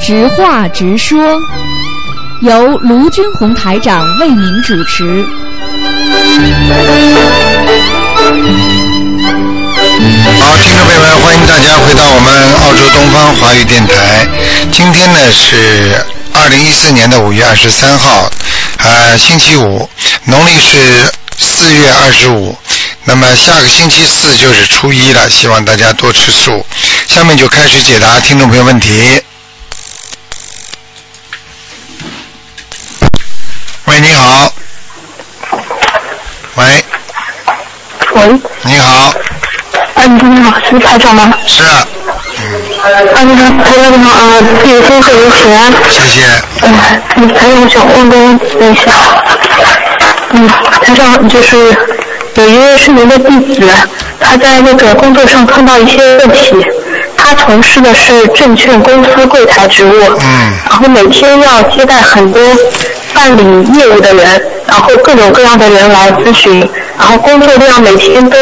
直话直说，由卢军红台长为您主持。好，听众朋友们，欢迎大家回到我们澳洲东方华语电台。今天呢是二零一四年的五月二十三号，呃，星期五，农历是四月二十五。那么下个星期四就是初一了，希望大家多吃素。下面就开始解答听众朋友问题。喂，你好。喂，喂，你好，哎，你好，是台长吗？是，啊，你好，台长你好，啊，自己先生有请安。谢谢。哎，嗯，台长，我想问个问题一下。嗯，台长，就是有一位是您的弟子，他在那个工作上碰到一些问题，他从事的是证券公司柜台职务，嗯然后每天要接待很多办理业务的人，然后各种各样的人来咨询，然后工作量每天都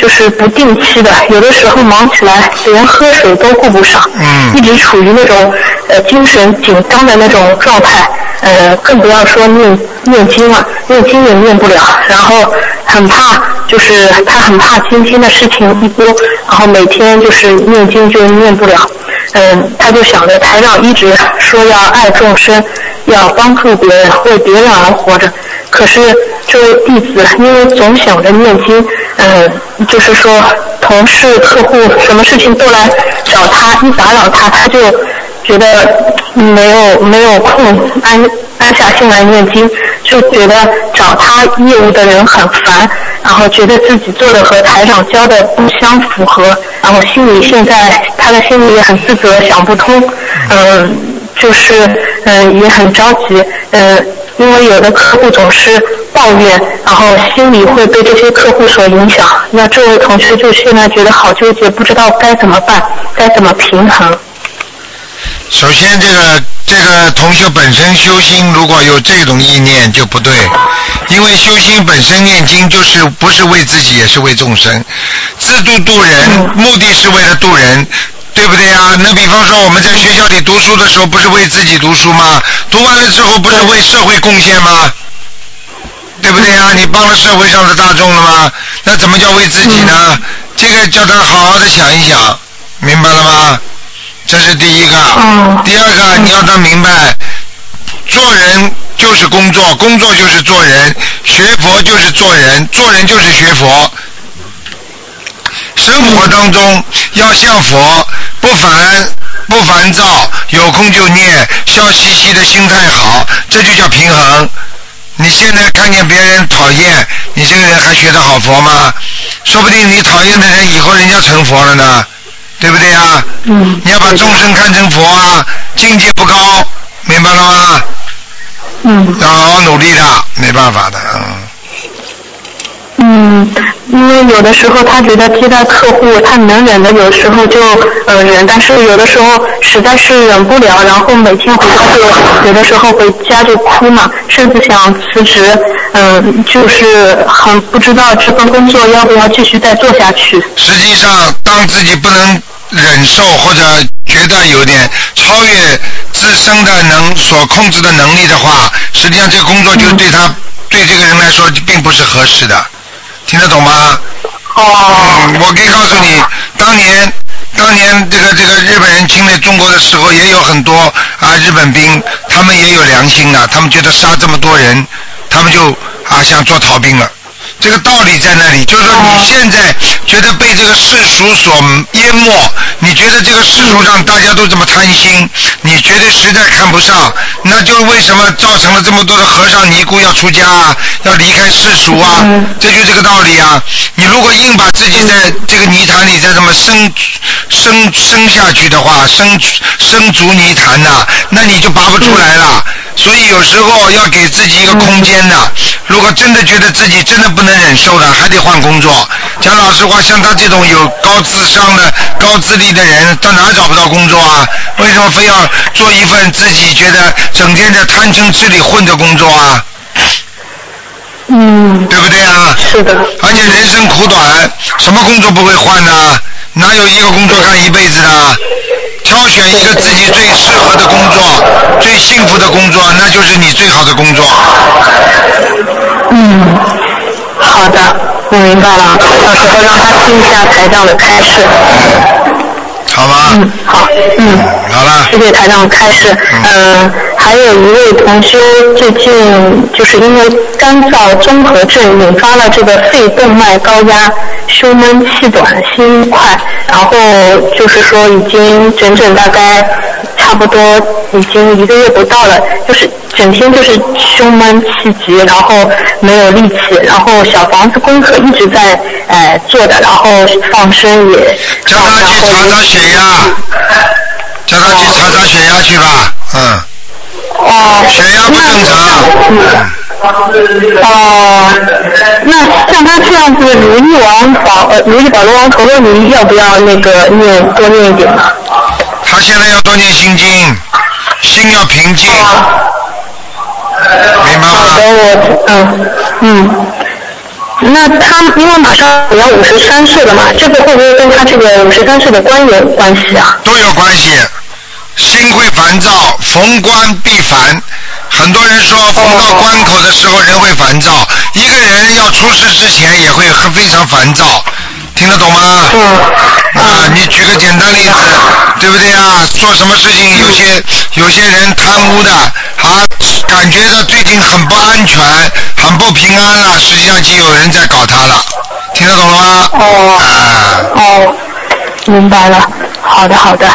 就是不定期的，有的时候忙起来连喝水都顾不上，嗯一直处于那种呃精神紧张的那种状态，呃，更不要说念念经了，念经也念不了，然后很怕，就是他很怕今天的事情一多，然后每天就是念经就念不了，嗯，他就想着台长一直说要爱众生，要帮助别人，为别人而活着。可是这位弟子因为总想着念经，嗯，就是说同事、客户什么事情都来找他，一打扰他，他就觉得没有没有空安安下心来念经，就觉得找他业务的人很烦，然后觉得自己做的和台长教的不相符合，然后心里现在他的心里也很自责，想不通，嗯，就是嗯也很着急，嗯，因为有的客户总是抱怨，然后心里会被这些客户所影响。那这位同学就现在觉得好纠结，不知道该怎么办，该怎么平衡。首先，这个这个同学本身修心如果有这种意念就不对，因为修心本身念经就是不是为自己，也是为众生，自度度人，目的是为了度人。对不对呀？那比方说我们在学校里读书的时候，不是为自己读书吗？读完了之后，不是为社会贡献吗？对不对呀？你帮了社会上的大众了吗？那怎么叫为自己呢？这个叫他好好的想一想，明白了吗？这是第一个。嗯第二个，你要他明白，做人就是工作，工作就是做人，学佛就是做人，做人就是学佛。生活当中要像佛，不烦不烦躁，有空就念，笑嘻嘻的心态好，这就叫平衡。你现在看见别人讨厌，你这个人还学得好佛吗？说不定你讨厌的人以后人家成佛了呢，对不对啊？嗯你要把众生看成佛啊，境界不高，明白了吗？嗯要好好努力的，没办法的，嗯。嗯，因为有的时候他觉得接待客户他能忍的，有时候就呃忍，但是有的时候实在是忍不了，然后每天回家就有的时候回家就哭嘛，甚至想辞职，嗯、就是很不知道这份工作要不要继续再做下去。实际上，当自己不能忍受或者觉得有点超越自身的能所控制的能力的话，实际上这个工作就对他、对这个人来说并不是合适的，听得懂吗？哦嗯，我可以告诉你，当年当年这个这个日本人侵略中国的时候，也有很多啊日本兵，他们也有良心的，他们觉得杀这么多人，他们就啊想做逃兵了。这个道理在那里，就是说你现在觉得被这个世俗所淹没，你觉得这个世俗上大家都这么贪心，你觉得实在看不上，那就为什么造成了这么多的和尚尼姑要出家啊，要离开世俗啊？嗯这就这个道理啊！你如果硬把自己在这个泥潭里再这么深深深下去的话，深深足泥潭呐、那你就拔不出来了。所以有时候要给自己一个空间的。如果真的觉得自己真的不能忍受的，还得换工作。讲老实话，像他这种有高智商的、高智力的人，到哪找不到工作啊？为什么非要做一份自己觉得整天在贪嗔痴里混的工作啊？是的。而且人生苦短，什么工作不会换呢？哪有一个工作干一辈子的？挑选一个自己最适合的工作，最幸福的工作，那就是你最好的工作。嗯，好的，我明白了。到时候让他听一下台长的开示。好吗？嗯，好，嗯，好了，谢谢台长开示。嗯，还有一位同修最近就是因为干燥综合症引发了这个肺动脉高压、胸闷气短、心快，然后就是说已经整整大概差不多已经一个月不到了，就是整天就是胸闷气急，然后没有力气，然后小房子功课一直在呃做的，然后放生也叫他去查查血压，叫他去查查血压去吧，嗯，哦，血压不正常，哦，那像他这样子，如意王宝呃，如意宝罗王陀罗尼要不要那个念多念一点呢？他现在要多念心经，心要平静，明白好的，吗？我嗯嗯。那他因为马上也要五十三岁了嘛，这个会不会跟他这个五十三岁的官有关系啊？都有关系。心会烦躁，逢官必烦。很多人说逢到关口的时候人会烦躁，一个人要出事之前也会很非常烦躁，听得懂吗？嗯啊，你举个简单例子，对不对啊？做什么事情，有些有些人贪污的，啊，感觉到最近很不安全，很不平安了，实际上就有人在搞他了，听得懂了吗？哦啊，哦，明白了。好的，好的。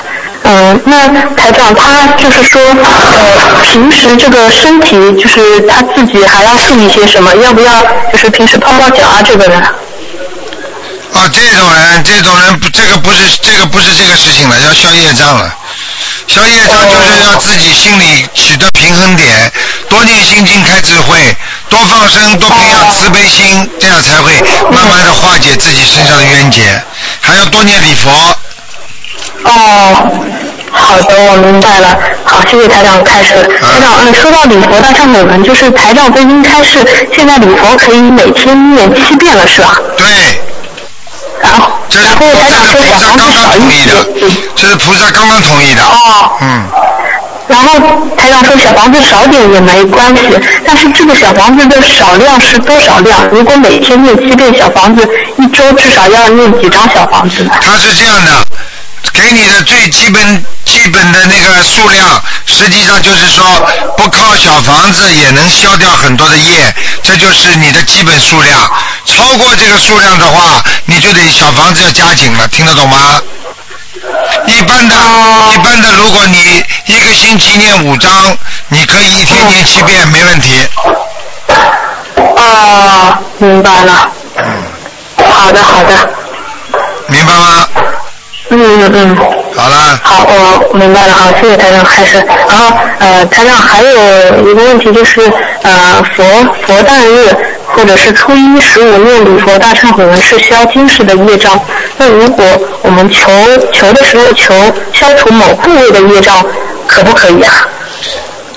嗯，那台长他就是说，呃，平时这个身体就是他自己还要注意些什么？要不要就是平时泡泡脚啊？这个人？啊，这种人，这种人不，这个不是这个不是这个事情了，要消业障了。消业障就是要自己心里取得平衡点，多念心经开智慧，多放生，多培养慈悲心，这样才会慢慢的化解自己身上的冤结。还要多念礼佛，哦，好的，我明白了。好，谢谢台长开始。台长，嗯，说到礼佛大忏悔文，就是台长最近开始，现在礼佛可以每天念七遍了，是吧？对，然后，这是然后台长说菩萨小房子少刚刚同意。的，这是菩萨刚刚同意的。哦。嗯，然后台长说小房子少点也没关系，但是这个小房子的少量是多少量？如果每天念七遍小房子，一周至少要念几张小房子呢？他是这样的，给你的最基本基本的那个数量，实际上就是说不靠小房子也能消掉很多的业，这就是你的基本数量。超过这个数量的话，你就得小房子要加紧了，听得懂吗？一般的，一般的，如果你一个星期念五章，你可以一天念七遍，没问题。哦，明白了。好的，好的。明白吗？嗯嗯嗯。好了，好，我明白了，啊，谢谢台长开始。然后呃，台长还有一个问题就是呃，佛佛诞日或者是初一十五念礼佛大忏悔文是消今世的业障。那如果我们求求的时候求消除某部位的业障，可不可以啊？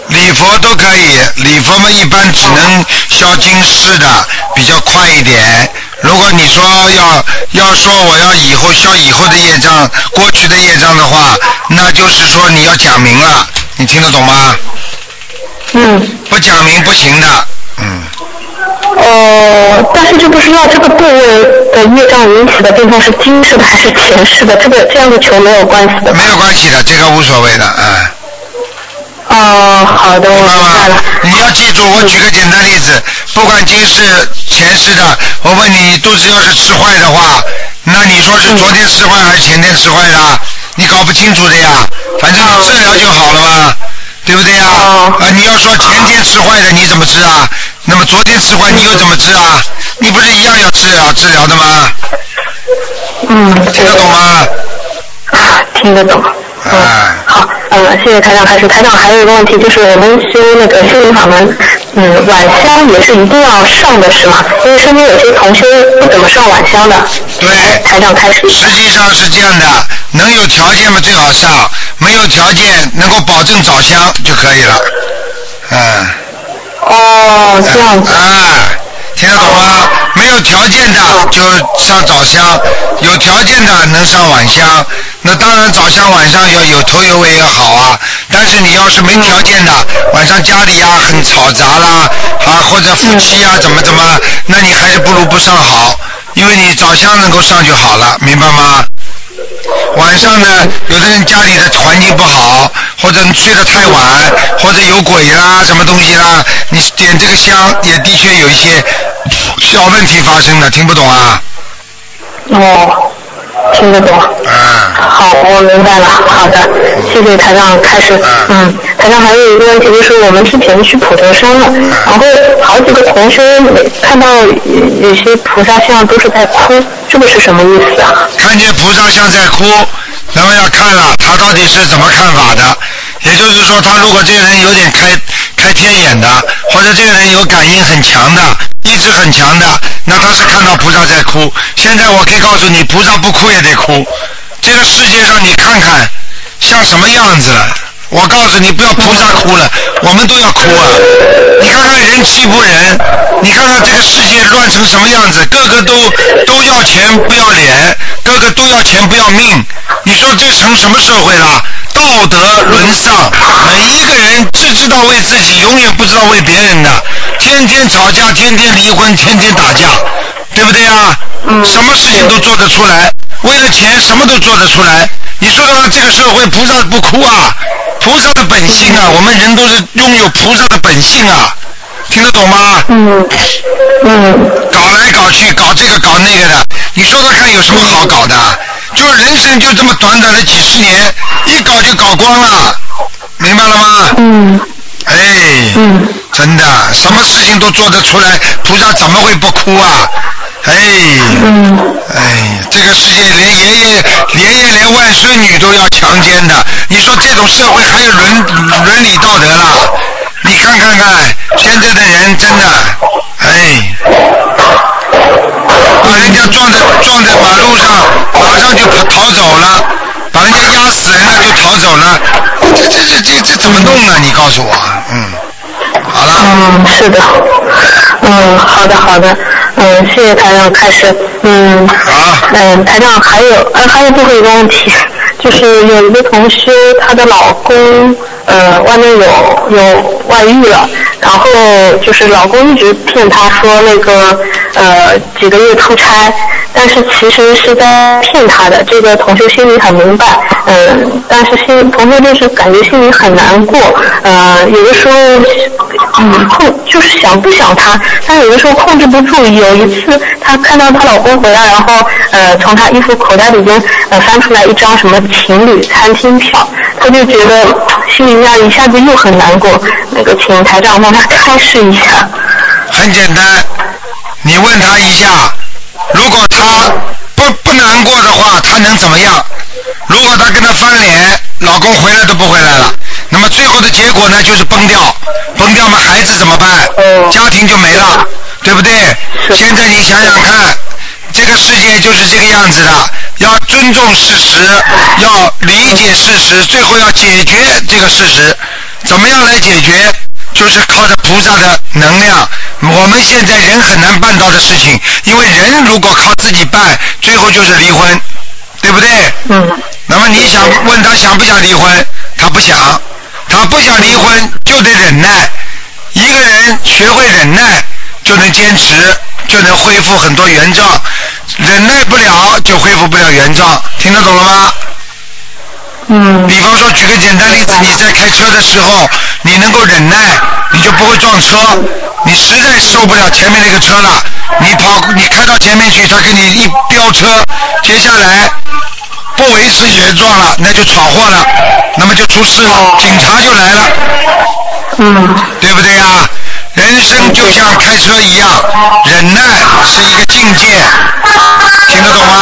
礼佛都可以，礼佛嘛一般只能消今世的，比较快一点。如果你说要要说我要以后消以后的业障，过去的业障的话，那就是说你要讲明了，你听得懂吗？嗯。不讲明不行的，嗯，呃，但是就不知道这个部位的业障引起的病痛是今世的还是前世的，这个这样的球没有关系的。没有关系的，这个无所谓的，嗯。哦，好的，我明白了。你要记住，我举个简单例子，不管今世前世的，我问你，你肚子要是吃坏的话，那你说是昨天吃坏还是前天吃坏的？你搞不清楚的呀，反正你治疗就好了嘛，对不对呀？哦啊，你要说前天吃坏的，你怎么治啊？那么昨天吃坏，你又怎么治啊？你不是一样要治疗治疗的吗？嗯，听得懂吗？啊，听得懂。好，呃，谢谢台长开始。台长还有一个问题，就是我们修那个心灵法门，嗯，晚香也是一定要上的是吗？因为身边有些同修不怎么上晚香的。对台长开始。实际上是这样的，能有条件嘛最好上，没有条件能够保证早香就可以了。嗯。哦，这样子。啊，听得懂吗？没有有条件的就上早香，有条件的能上晚香。那当然早上晚上要有头有尾也好啊。但是你要是没条件的，晚上家里呀很嘈杂啦，啊或者夫妻呀怎么怎么，那你还是不如不上好，因为你早香能够上就好了，明白吗？晚上呢，有的人家里的环境不好，或者睡得太晚，或者有鬼啦，什么东西啦，你点这个香也的确有一些小问题发生的，听不懂啊？哦，听得懂。啊，好，我明白了。好的，谢谢台长开始。嗯，台长还有一个问题就是，我们之前去普陀山了，然后好几个同学每看到有有些菩萨像都是在哭，这个是什么意思啊？看见菩萨像在哭，那么要看了他到底是怎么看法的。也就是说，他如果这个人有点开开天眼的，或者这个人有感应很强的，意志很强的，那他是看到菩萨在哭。现在我可以告诉你，菩萨不哭也得哭。这个世界上你看看像什么样子了？我告诉你，不要菩萨哭了，我们都要哭啊！你看看人欺负人，你看看这个世界乱成什么样子，个个都都要钱不要脸，个个都要钱不要命。你说这成什么社会了？道德沦丧，每一个人只知道为自己，永远不知道为别人的，天天吵架，天天离婚，天天打架，对不对啊？什么事情都做得出来，为了钱什么都做得出来。你说的话，这个社会菩萨不哭啊？菩萨的本性啊，我们人都是拥有菩萨的本性啊，听得懂吗？嗯嗯搞来搞去，搞这个搞那个的，你说说看有什么好搞的？就人生就这么短短的几十年，一搞就搞光了，明白了吗？嗯哎，嗯真的，什么事情都做得出来，菩萨怎么会不哭啊？哎，嗯哎，这个世界连爷爷、爷爷连外孙女都要强奸的，你说这种社会还有伦伦理道德啦？你看看看，现在的人真的，哎，把人家撞在撞在马路上就跑逃走了，把人家压死人了就逃走了，这这这这这怎么弄啊？你告诉我，嗯，好了，嗯，是的。嗯，好的好的。嗯，谢谢台长开始。嗯好，嗯，台长还有呃还有最后一个问题，就是有一个同修，她的老公呃外面有有外遇了，然后就是老公一直骗她说那个呃几个月出差，但是其实是在骗他的，这个同学心里很明白，嗯，但是心同学就是感觉心里很难过，呃，有的时候嗯控就是想不想他，但有的时候控制不住。有一次她看到她老公回来，然后呃从她衣服口袋里边呃翻出来一张什么情侣餐厅票，她就觉得心里面一下子又很难过。那个请台长帮她开示一下。很简单，你问他一下，如果他不不难过的话，他能怎么样？如果他跟他翻脸，老公回来都不回来了，那么最后的结果呢，就是崩掉，崩掉嘛，孩子怎么办？哦家庭就没了，对不对？现在你想想看，这个世界就是这个样子的，要尊重事实，要理解事实，最后要解决这个事实。怎么样来解决？就是靠着菩萨的能量。我们现在人很难办到的事情，因为人如果靠自己办，最后就是离婚，对不对？嗯那么你想问他想不想离婚？他不想，他不想离婚就得忍耐。一个人学会忍耐，就能坚持，就能恢复很多原状。忍耐不了就恢复不了原状，听得懂了吗？嗯比方说，举个简单例子，你在开车的时候，你能够忍耐，你就不会撞车。你实在受不了前面那个车了，你跑，你开到前面去，他给你一飙车，接下来不维持原状了，那就闯祸了，那么就出事了，警察就来了，嗯对不对呀？人生就像开车一样，忍耐是一个境界，听得懂吗？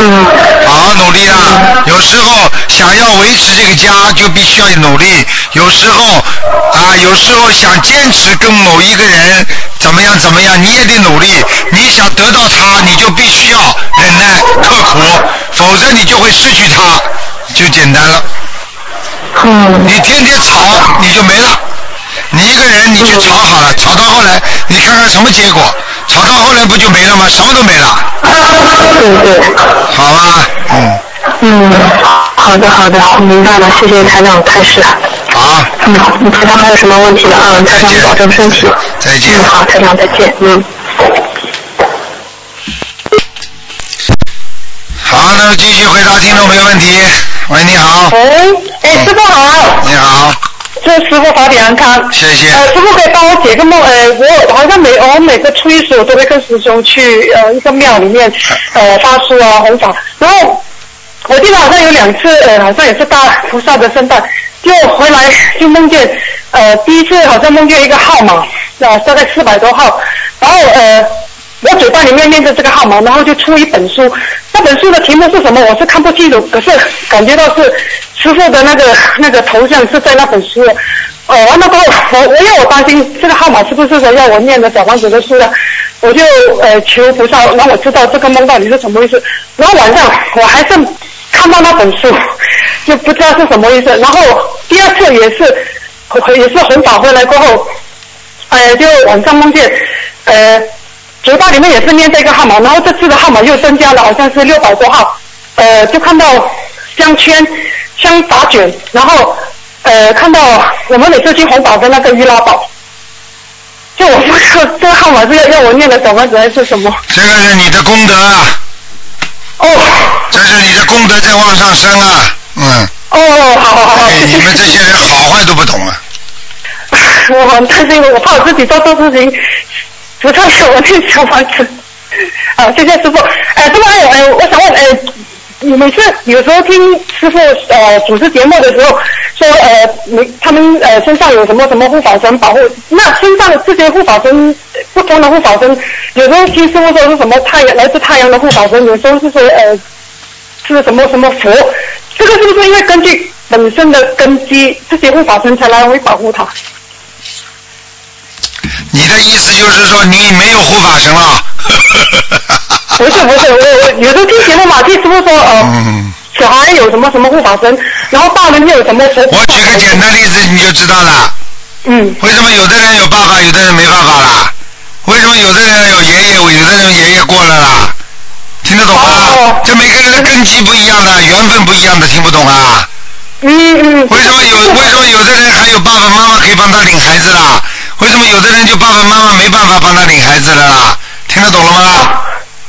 嗯好好努力啦！有时候想要维持这个家，就必须要努力；有时候啊，有时候想坚持跟某一个人怎么样怎么样，你也得努力。你想得到他，你就必须要忍耐刻苦，否则你就会失去他，就简单了。嗯你天天吵，你就没了。你一个人，你去吵好了，吵到后来，你看看什么结果？吵到后来不就没了吗？什么都没了，对对。好吧？嗯，嗯，好的好的，我明白了，谢谢台长开始。好，嗯，台长还有什么问题的？嗯，台长保重身体。再见嗯，好，台长再见。嗯。好，那么继续回答听众朋友问题。喂，你好，喂，哎，师傅好，你好，祝师傅法体安康。谢谢。呃，师傅可以帮我解个梦？呃，我好像每我每个初一十五都会跟师兄去呃一个庙里面呃发书啊弘法，然后我记得好像有两次呃好像也是大菩萨的圣诞，就回来就梦见呃第一次好像梦见一个号码，呃大概四百多号，然后呃。我嘴巴里面念着这个号码，然后就出一本书。那本书的题目是什么？我是看不清楚，可是感觉到是师傅的那个那个头像是在那本书。哦，完了之后，我我因为我担心这个号码是不是说要我念的小王子的书呢，我就呃求菩萨让我知道这个梦到底是什么意思。然后晚上我还是看到那本书，就不知道是什么意思。然后第二次也是也是很早回来过后，呃，就晚上梦见呃。嘴巴里面也是念这个号码，然后这次的号码又增加了，好像是六百多号。呃，就看到香圈、香打卷，然后呃看到我们每次去红宝的那个易拉宝。就我不知道 这个号码是要要我念的小房子还是什么？这个是你的功德啊，哦这是你的功德在往上升啊，嗯，哦，好好好好，哎，你们这些人好坏都不懂啊，我很担心，我怕我自己做错事情，不太给我念小房子。啊，谢谢师傅。呃，师傅还有呃，我想问呃，你每次有时候听师傅呃主持节目的时候说呃，你他们呃身上有什么什么护法神保护，那身上的这些护法神不同的护法神，有时候听师傅说是什么太阳来自太阳的护法神，有时候是说呃是什么什么佛，这个是不是因为根据本身的根基，这些护法神才来会保护他？你的意思就是说你没有护法神了？不是不是，我我有时候听节目嘛，听师傅说呃，嗯，小孩有什么什么护法神，然后大人又有什么佛。我举个简单例子你就知道了。嗯为什么有的人有爸爸，有的人没爸爸啦？为什么有的人有爷爷，有的人爷爷过了啦？听得懂吗？哦这每个人的根基不一样的，缘分不一样的，听不懂啊？嗯嗯。为什么有为什么有的人还有爸爸妈妈可以帮他领孩子啦？为什么有的人就爸爸妈妈没办法帮他领孩子了啦？听得懂了吗？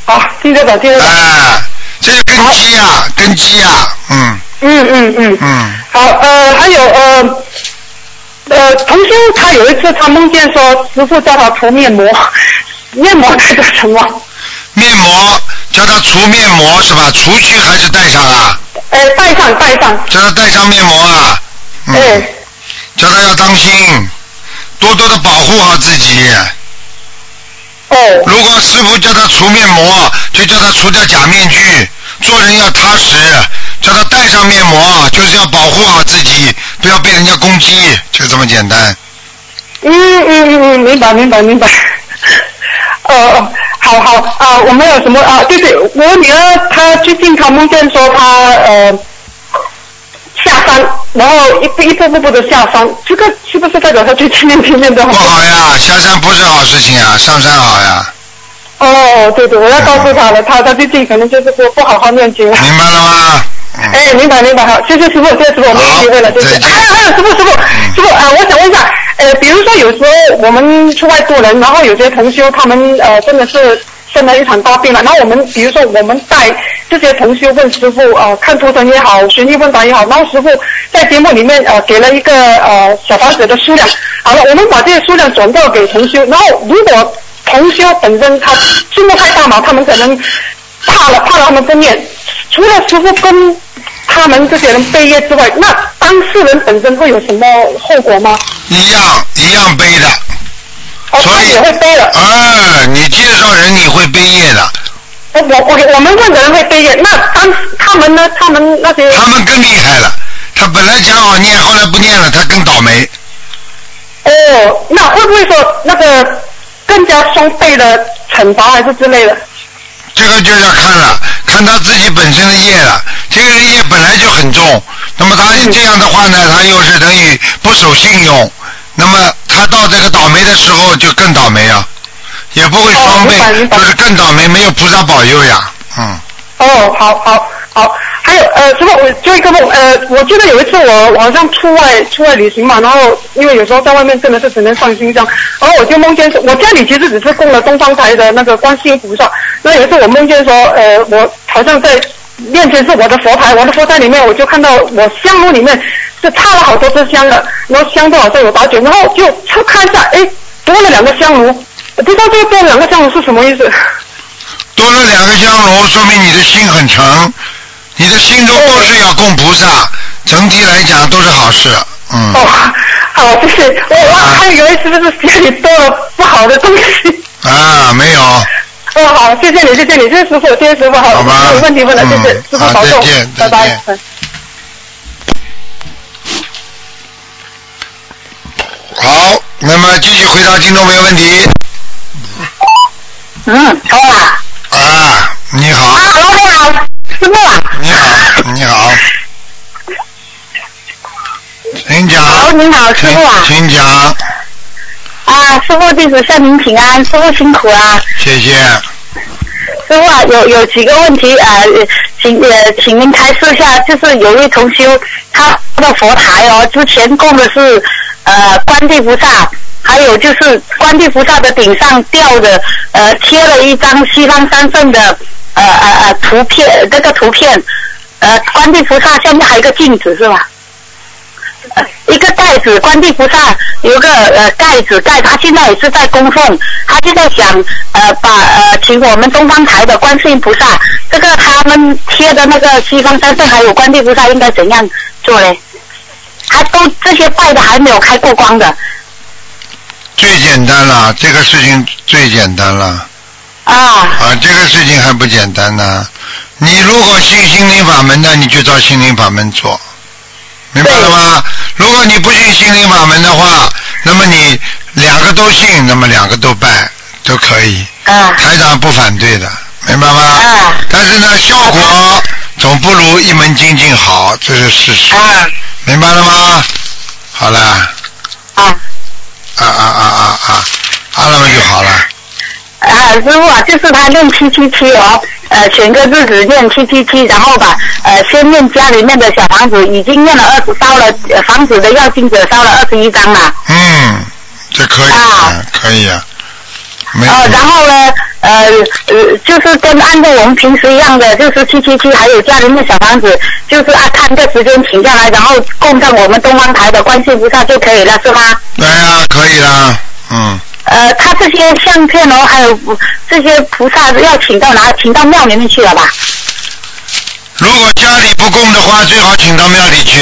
好，听得懂听得懂。哎，这是根基呀、根基呀、嗯嗯嗯嗯。嗯，好呃，还有呃呃，同修他有一次他梦见说师傅叫他涂面膜，面膜代表什么？面膜叫他除面膜是吧？除去还是戴上啊？呃，戴上戴上。叫他戴上面膜啊。嗯。哎叫他要当心，多多的保护好自己。哦如果师傅叫他除面膜，就叫他除掉假面具，做人要踏实。叫他戴上面膜，就是要保护好自己，不要被人家攻击，就这么简单。嗯嗯嗯嗯，明白明白明白。呃，哦好好啊、我们有什么啊？对对，我女儿她最近她梦见说她呃下山，然后一步一步步步的下山，这个是不是代表他最近念经念的不好呀，下山不是好事情啊，上山好呀，哦，对对，我要告诉他了，他他最近可能就是说不好好念经了。明白了吗？嗯，哎，明白明白，好，谢谢师傅，谢谢师傅，我没有机会了，谢谢。还有还有，师傅师傅师傅啊、我想问一下，呃，比如说有时候我们出外做人，然后有些同修他们呃真的是生了一场大病了，然后我们比如说我们带这些同修问师傅呃看图腾也好，悬疑问答也好，然后师傅在节目里面呃给了一个呃小房子的数量，好了，我们把这些数量转告给同修，然后如果同修本身他数目太大嘛，他们可能怕了，怕了他们不念。除了师傅跟他们这些人背业之外，那当事人本身会有什么后果吗？一样一样背的。哦，所以他也会背的。啊，你介绍人你会背业的，我我我我们问的人会背业，那当他们呢？他们那些他们更厉害了。他本来讲好念，后来不念了，他更倒霉。哦，那会不会说那个更加双倍的惩罚还是之类的？这个就要看了，看他自己本身的业了。这个人业本来就很重，那么他这样的话呢，他又是等于不守信用，那么他到这个倒霉的时候就更倒霉啊。也不会双倍就是更倒霉，没有菩萨保佑呀。嗯，哦，好好好，还有呃，师傅，我就一个梦，呃，我记得有一次我我好像出外出外旅行嘛，然后因为有时候在外面真的是只能放心这样，然后我就梦见我家里其实只是供了东方台的那个观世音菩萨，那有一次我梦见说，呃，我好像在面前是我的佛台，我的佛台里面我就看到我香炉里面是插了好多支香的，然后香都好像有打卷，然后就就看一下，哎，多了两个香炉，我不知道这个多两个香炉是什么意思。多了两个香炉，说明你的心很诚，你的心中都是要供菩萨，整体来讲都是好事。嗯，哦，好，就是我我还以为是不是家里多了不好的东西。啊，没有，哦，好，谢谢你，谢谢你，谢谢师傅，谢谢师傅，好，吧没有问题问了，谢谢嗯师傅保重拜拜好，那么继续回答听众朋友问题。嗯，好啊。啊，你好，啊，老你好，师傅啊。你好，你好，请讲。好，你好，师请傅啊。请讲，啊，师傅弟子向您请安，师傅辛苦啊。谢谢。师傅啊，有有几个问题啊、呃请呃，请您开示一下。就是有位同修，他的佛台哦，之前供的是呃观地菩萨，还有就是观地菩萨的顶上吊的呃贴了一张西方三圣的呃呃呃图片，这个图片呃观地菩萨下面还有一个镜子是吧？呃一个盖子，观地菩萨有个呃盖子盖，他现在也是在供奉，他就在想呃把呃请我们东方台的观世音菩萨，这个他们贴的那个西方三圣还有观地菩萨应该怎样做嘞？还都这些拜的还没有开过光的最简单了，这个事情最简单了。啊。啊，这个事情还不简单呢。你如果信心灵法门的，你就照心灵法门做，明白了吗？如果你不信心灵法门的话，那么你两个都信，那么两个都拜都可以，啊。台长不反对的，明白吗？啊。但是呢，效果总不如一门精进好，这是事实，啊。明白了吗？好了，啊啊啊啊啊啊，啊那么就好了。啊！师傅啊，就是他念七七七哦，呃，选个日子念七七七，然后把呃先念家里面的小房子，已经念了二十烧了，呃房子的要经者烧了二十一张了。嗯，这可以，啊嗯可以啊，没呃，然后呢，呃呃，就是跟按照我们平时一样的，就是七七七，还有家里面小房子，就是啊看个时间请下来，然后供上我们东方台的观世音菩萨就可以了，是吗？对啊，可以了，嗯，呃，他这些相片哦，还有这些菩萨要请到哪？请到庙里面去了吧？如果家里不供的话，最好请到庙里去。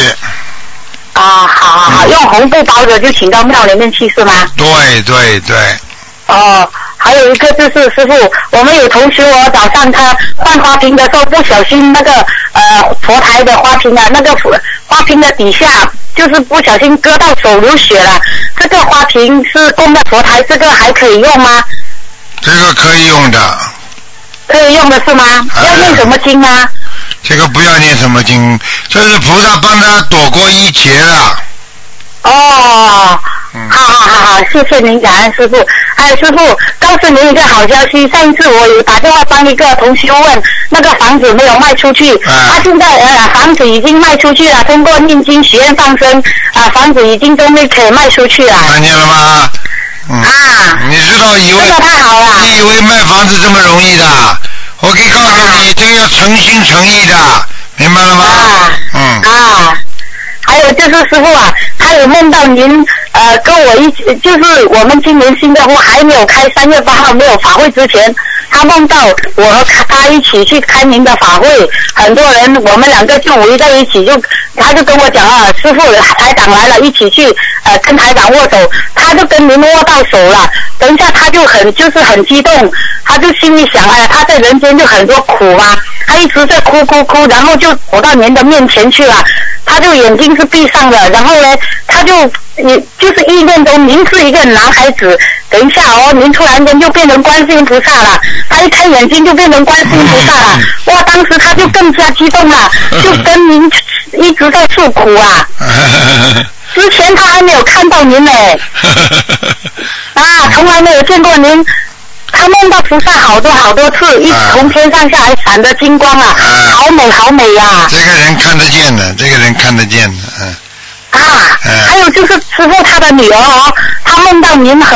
啊，好好好，用红布包着就请到庙里面去是吗？对对对，哦，还有一个就是师傅，我们有同学我，早上他换花瓶的时候不小心那个呃佛台的花瓶啊，那个佛花瓶的底下就是不小心割到手流血了。这个花瓶是供在佛台，这个还可以用吗？这个可以用的，可以用的是吗？哎要念什么经啊？这个不要念什么经，这是菩萨帮他躲过一劫了。哦，嗯好好好好，谢谢您，感恩师傅。哎，师傅，告诉您一个好消息，上一次我有打电话帮一个同学问，那个房子没有卖出去，啊他现在呃房子已经卖出去了，通过念经许愿放生，啊、房子已经终于可以卖出去了。看见了吗？嗯，啊，你知道以为太好了。你以为卖房子这么容易的？我可以告诉你，这个要诚心诚意的，明白了吗？啊嗯，啊，还有就是师傅啊，他有梦到您呃跟我一起，就是我们今年新加坡还没有开三月八号没有法会之前，他梦到我和他一起去开您的法会，很多人我们两个就围在一起，就他就跟我讲啊，师傅台长来了，一起去呃跟台长握手，他就跟您握到手了，等一下他就很就是很激动，他就心里想，哎呀，他在人间就很多苦啊，他一直在哭哭哭，然后就跑到您的面前去了，他就眼睛是闭上的，然后呢，他就也就是意念中您是一个男孩子，等一下哦，您突然间就变成观世音菩萨了，他一开眼睛就变成观世音菩萨了，哇，当时他就更加激动了，就跟您一直在诉苦啊，之前他还没有看到您呢，啊，从来没有见过您。他梦到菩萨好多好多次，一啊从天上下来闪着金光啊，啊好美好美呀、这个人看得见的，这个人看得见的，嗯。啊！嗯还有就是师傅他的女儿哦，他梦到您和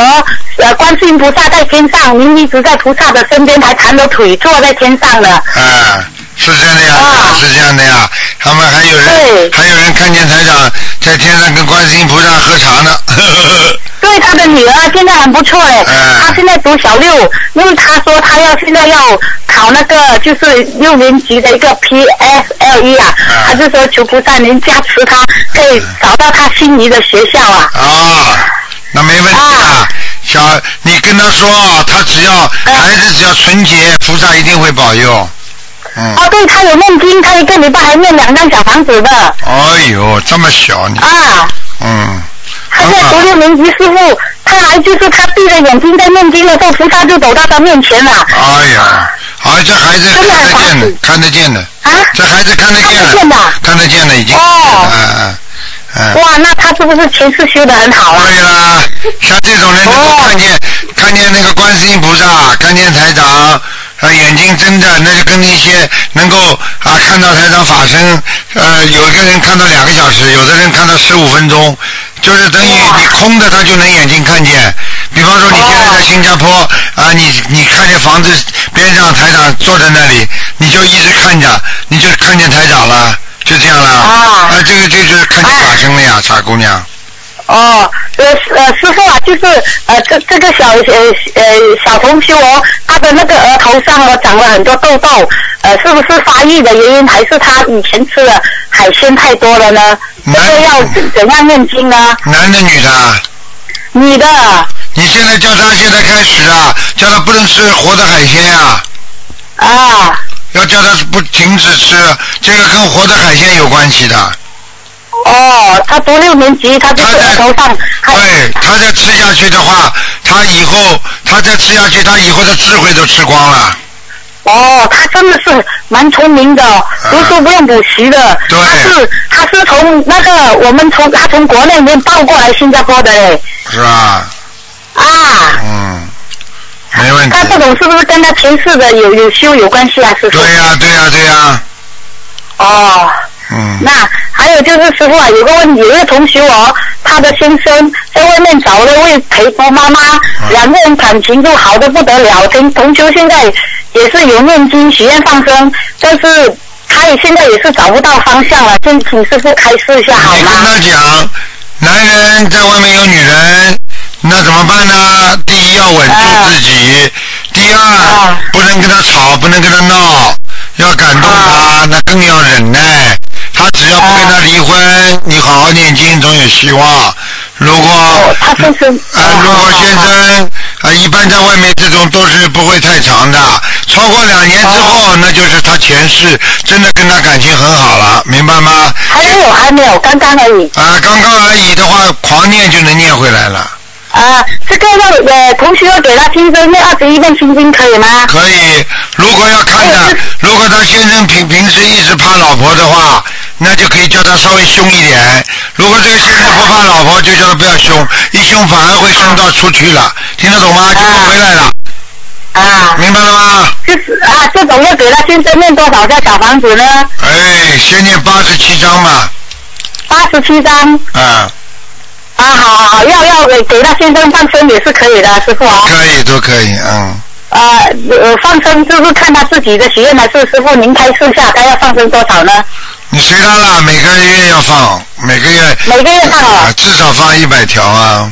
呃观世音菩萨在天上，您一直在菩萨的身边，还盘着腿坐在天上呢。啊，是这样的呀，啊是这样的呀。他们还有人对，还有人看见台长在天上跟观世音菩萨喝茶呢。对他的女儿现在很不错嘞，嗯现在读小六，因为她说她要现在要考那个就是六年级的一个 PSLE 啊，嗯她就说求菩萨您加持她，可以找到她心仪的学校啊。啊，那没问题啊啊。小，你跟他说，他只要孩子只要纯洁，菩萨一定会保佑。嗯。哦，对，他有念经，他一个礼拜还念两张小房子的哎呦，这么小你，啊。嗯。他在读六年级，师傅，他还就是他闭着眼睛在念经的时候，菩萨就走到他面前了。哎呀，好，这孩子看得见的，看得见的。啊？这孩子看得见的看得见的，看得见了，已经。哦嗯嗯嗯。哇，那他是不是前世修的很好啊？对啦，像这种人能够哦看见、看见那个观世音菩萨，看见台长，啊眼睛睁着，那就跟那些能够啊看到台长法身，呃有一个人看到两个小时，有的人看到十五分钟，就是等于你空的他就能眼睛看见。比方说你现在在新加坡啊，你你看见房子边上台长坐在那里，你就一直看着，你就看见台长了，就这样了。啊这个这就是看见法身了呀，傻姑娘。哦，呃呃，师傅啊，就是呃这这个小呃呃小同修哦，他的那个额头上哦长了很多痘痘，呃，是不是发育的原因，还是他以前吃的海鲜太多了呢？这男个要怎怎样念经呢？男的女的啊？女的你现在叫他现在开始啊，叫他不能吃活的海鲜啊，啊，要叫他不停止吃，这个跟活的海鲜有关系的。哦，他读六年级，他就是额头上对，他再吃下去的话，他以后他再吃下去，他以后的智慧都吃光了。哦，他真的是蛮聪明的，读书不用补习的。啊对他是他是从那个我们从他从国内里面抱过来新加坡的嘞。是吧？啊，嗯，没问题他。这种是不是跟他前世的有有修有关系啊？是,是。对呀、对呀、对呀、哦，嗯。那还有就是师傅啊，有个问题，有一个同学哦，他的先生在外面找了位陪读妈妈，两个人感情就好的不得了。同同学现在也是有念经许愿放生，但是他也现在也是找不到方向了，先请师傅开示一下好你跟？他讲，男人在外面有女人，那怎么办呢？第一要稳住自己，第二啊不能跟他吵，不能跟他闹，要感动他，那更要忍耐。他只要不跟他离婚，你好好念经，总有希望。如果哦他先生啊，如果先生啊，一般在外面这种都是不会太长的，超过两年之后，那就是他前世真的跟他感情很好了，明白吗？还没有，还没有，刚刚而已。啊，刚刚而已的话，狂念就能念回来了。啊，这个要呃，同学要给他先生念二十一遍心经可以吗？可以，如果要看的如果他先生平平时一直怕老婆的话，那就可以叫他稍微凶一点。如果这个先生不怕老婆，就叫他不要凶，一凶反而会凶到出去了，听得懂吗？就不回来了，啊，明白了吗？就是啊，这种要给他先生念多少个小房子呢？哎，先念八十七章嘛，八十七张。啊，啊，好好好，要要给给他先生放生也是可以的，师傅啊。可以都可以，嗯。啊呃，放生就是看他自己的许愿还是师傅您开示下，他要放生多少呢？你随他啦，每个月要放，每个月每个月放啊哦。至少放一百条啊，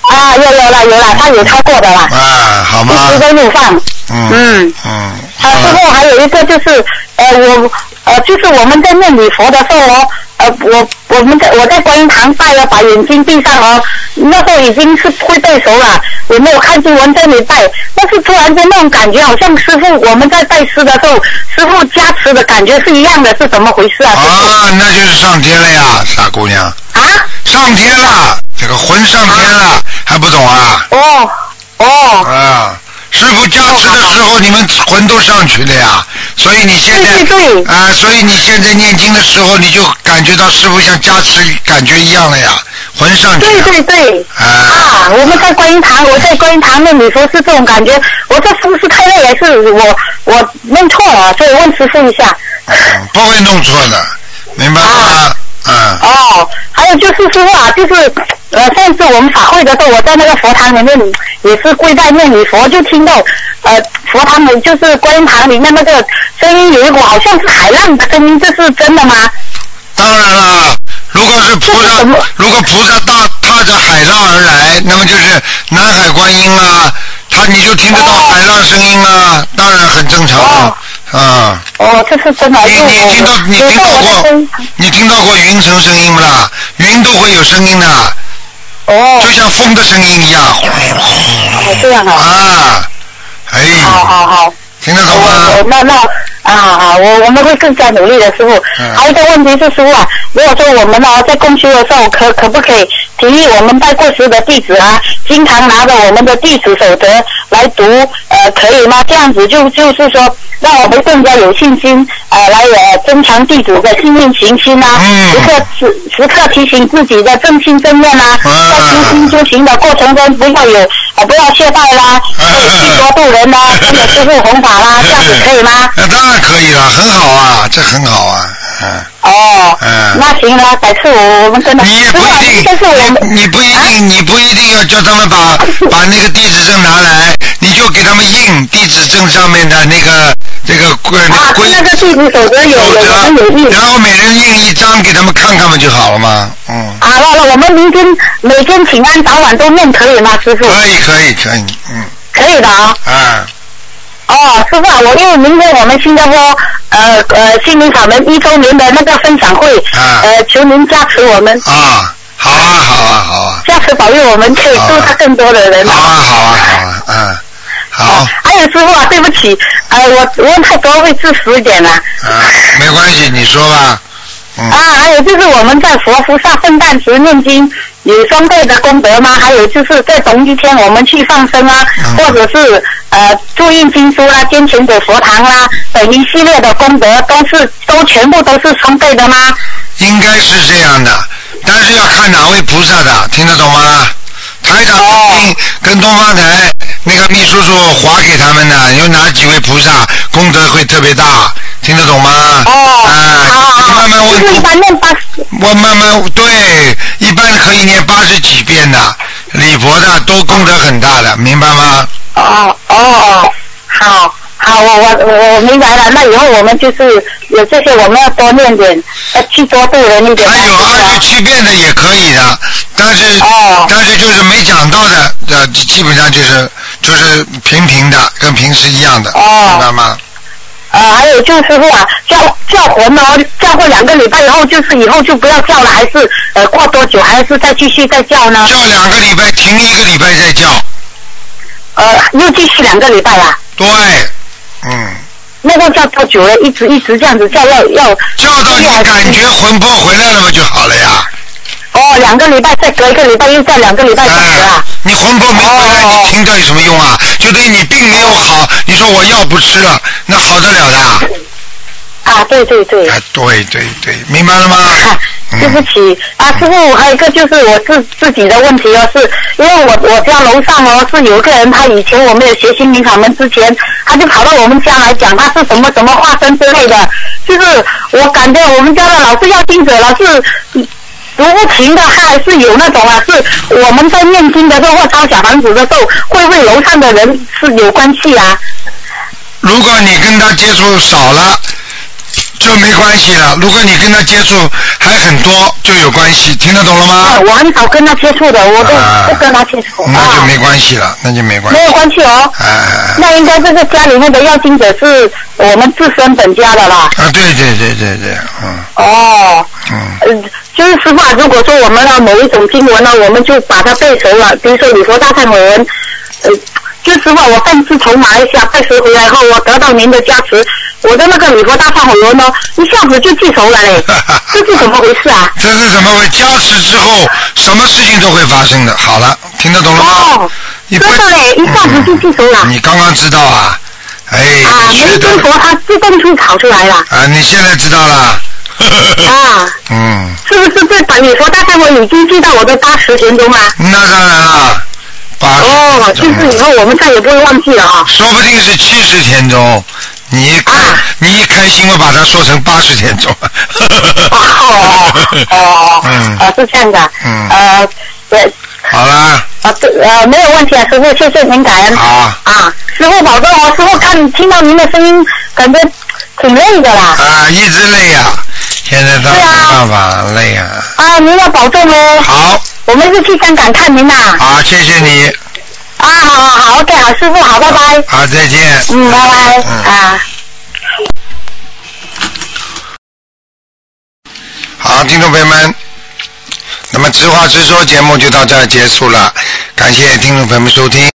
啊，有有了有了，他有超过的啦，啊，好吗一？直都有放。嗯嗯。嗯，啊，好了师傅还有一个就是，呃，我呃，就是我们在念礼佛的时候哦，呃，我我们在我在观音堂拜了，把眼睛闭上哦，那时候已经是会背熟了，也没有看经文在那里拜，但是突然间那种感觉，好像师傅我们在拜师的时候，师傅加持的感觉是一样的，是怎么回事啊？啊，那就是上天了呀，傻姑娘，啊？上天了，这个魂上天了，还不懂啊？哦哦啊，师傅加持的时候，你们魂都上去了呀，所以你现在啊，所以你现在念经的时候，你就感觉到师傅像加持感觉一样了呀，魂上去对了。对对。啊啊，我们在观音堂，我在观音堂那你说是这种感觉。我这是不是太累，还是我我弄错了？所以问师傅一下。嗯不会弄错的，明白了吗？嗯。哦，就是师傅啊，就是呃，上次我们法会的时候，我在那个佛堂里面也是跪在那里佛，就听到呃佛堂里就是观音堂里面那个声音有一股好像是海浪的声音，这是真的吗？当然了，如果是菩萨如果菩萨大踏着海浪而来，那么就是南海观音啊，他你就听得到哦海浪声音啊，当然很正常哦啊。哦，这是真的，你你听到你听到过你听到过云层声音不啦？云都会有声音的，哦就像风的声音一样。哦这样啊，啊，哎，好好好。听得懂我吗我？那那啊好，我我们会更加努力的，师傅。嗯还有一个问题是，师傅啊，如果说我们呢在共修的时候，可可不可以提议我们拜过师的弟子啊，经常拿着我们的弟子守则来读，呃，可以吗？这样子就就是说，让我们更加有信心，呃，来呃增强弟子的信念行心啊，嗯时刻时时刻提醒自己的正心正念啊，嗯在修心修行的过程中不要有呃不要懈怠啦，嗯或者去多度人啦，或者师傅弘法啦，这样子可以吗？那当然可以了，很好啊，这很好啊，嗯。哦，嗯那行了，改次我我们真的，你也不一定，但是我们你你不一啊定，你不一定要叫他们把 把那个地址证拿来，你就给他们印地址证上面的那个这个规啊，规那个地址守则有守有有，印然后每人印一张给他们看看不就好了吗？嗯，好了那我们明天每天请安早晚都念可以吗，师傅？可以可以可以，嗯。可以的啊。啊，哦，师傅啊，我因为明天我们新加坡呃呃心灵法门一周年的那个分享会，啊。呃，求您加持我们，啊，好啊好啊好啊，加持保佑我们可以度到更多的人好啊好啊好啊，嗯，好哦，还有师傅啊，对不起，呃，我问太多会自私一点了。啊，没关系，你说吧，嗯啊，还有就是我们在佛菩萨圣诞时念经有双倍的功德吗？还有就是在同一天我们去放生啊，嗯或者是呃注印经书啦、捐钱给佛堂啦，等一系列的功德都是都全部都是双倍的吗？应该是这样的，但是要看哪位菩萨的，听得懂吗？台长跟东方台那个秘书处划给他们的，有哪几位菩萨功德会特别大，听得懂吗？哦，啊，好好好，慢慢就是一，般念八十。我慢慢对，一般可以念八十几遍的，礼佛的都功德很大的，明白吗？哦哦哦，好。好，我我我我明白了。那以后我们就是有这些，我们要多念点，要去多度人一点。还有二十七遍的也可以的，但是、哦但是就是没讲到的，呃，基本上就是就是平平的，跟平时一样的，哦明白吗？呃，还有就是师傅啊，叫叫魂哦，叫过两个礼拜以后，就是以后就不要叫了，还是呃过多久还是再继续再叫呢？叫两个礼拜，停一个礼拜再叫，呃，又继续两个礼拜啦。对，嗯，那个叫多久了？一直一直这样子叫，要要叫到你感觉魂魄回来了嘛就好了呀。哦，两个礼拜再隔一个礼拜又再两个礼拜这样子哎啊。，你魂魄没回来，哦你听到有什么用啊？就等于你病没有好，你说我药不吃了，那好得了的？啊，对对对。啊，对对对，明白了吗？啊，对不起啊，师傅，还有一个就是我自自己的问题哦，是因为我我家楼上哦是有一个人，他以前我没有学心灵法门之前，他就跑到我们家来讲他是什么什么化身之类的，就是我感觉我们家的老是要经者，老是。无情的，他还是有那种啊，是我们在念经的时候或抄小房子的时候，会不会楼上的人是有关系啊？如果你跟他接触少了，就没关系了；如果你跟他接触还很多，就有关系。听得懂了啊吗？我很少跟他接触的，我都啊不跟他接触那就啊，没关系了，那就没关系没。有关系哦。哎，那应该这个家里面的要经者是我们自身本家的啦。啊，对对对对对，嗯哦，嗯，呃，就是师傅啊，如果说我们的某一种经文呢，我们就把它背熟了，比如说礼佛大忏悔文，呃，就师傅啊，我上次从马来西亚拜师回来后，我得到您的加持，我的那个礼佛大忏悔文呢，一下子就记熟了嘞，这是怎么回事啊？这是怎么回？加持之后，什么事情都会发生的。好了，听得懂了吗？哦，你不真的嘞，一下子就记熟了。你刚刚知道啊？哎，啊，没生活它自动就跑出来了。啊，你现在知道了。啊，嗯，是不是这等于说大概我已经记到我的八十田中吗？那当然了，哦，就是以后我们再也不会忘记了啊。说不定是七十天中，你开、啊。你一开心，我把它说成八十天中。哦哦哦，嗯。啊是这样的，嗯。呃，对，好啦，啊对，呃没有问题啊，师傅，谢谢您感恩。啊啊，师傅保重啊，师傅看听到您的声音，感觉挺累的啦。啊，一直累呀、现在当对啊没办法，累呀、啊，您要保重哦。好，我们是去香港看您呐。好，谢谢你，啊，好好好，OK，好，师傅好，拜拜。好，再见。嗯，拜拜。嗯啊。好，听众朋友们，那么直话直说节目就到这儿结束了，感谢听众朋友们收听。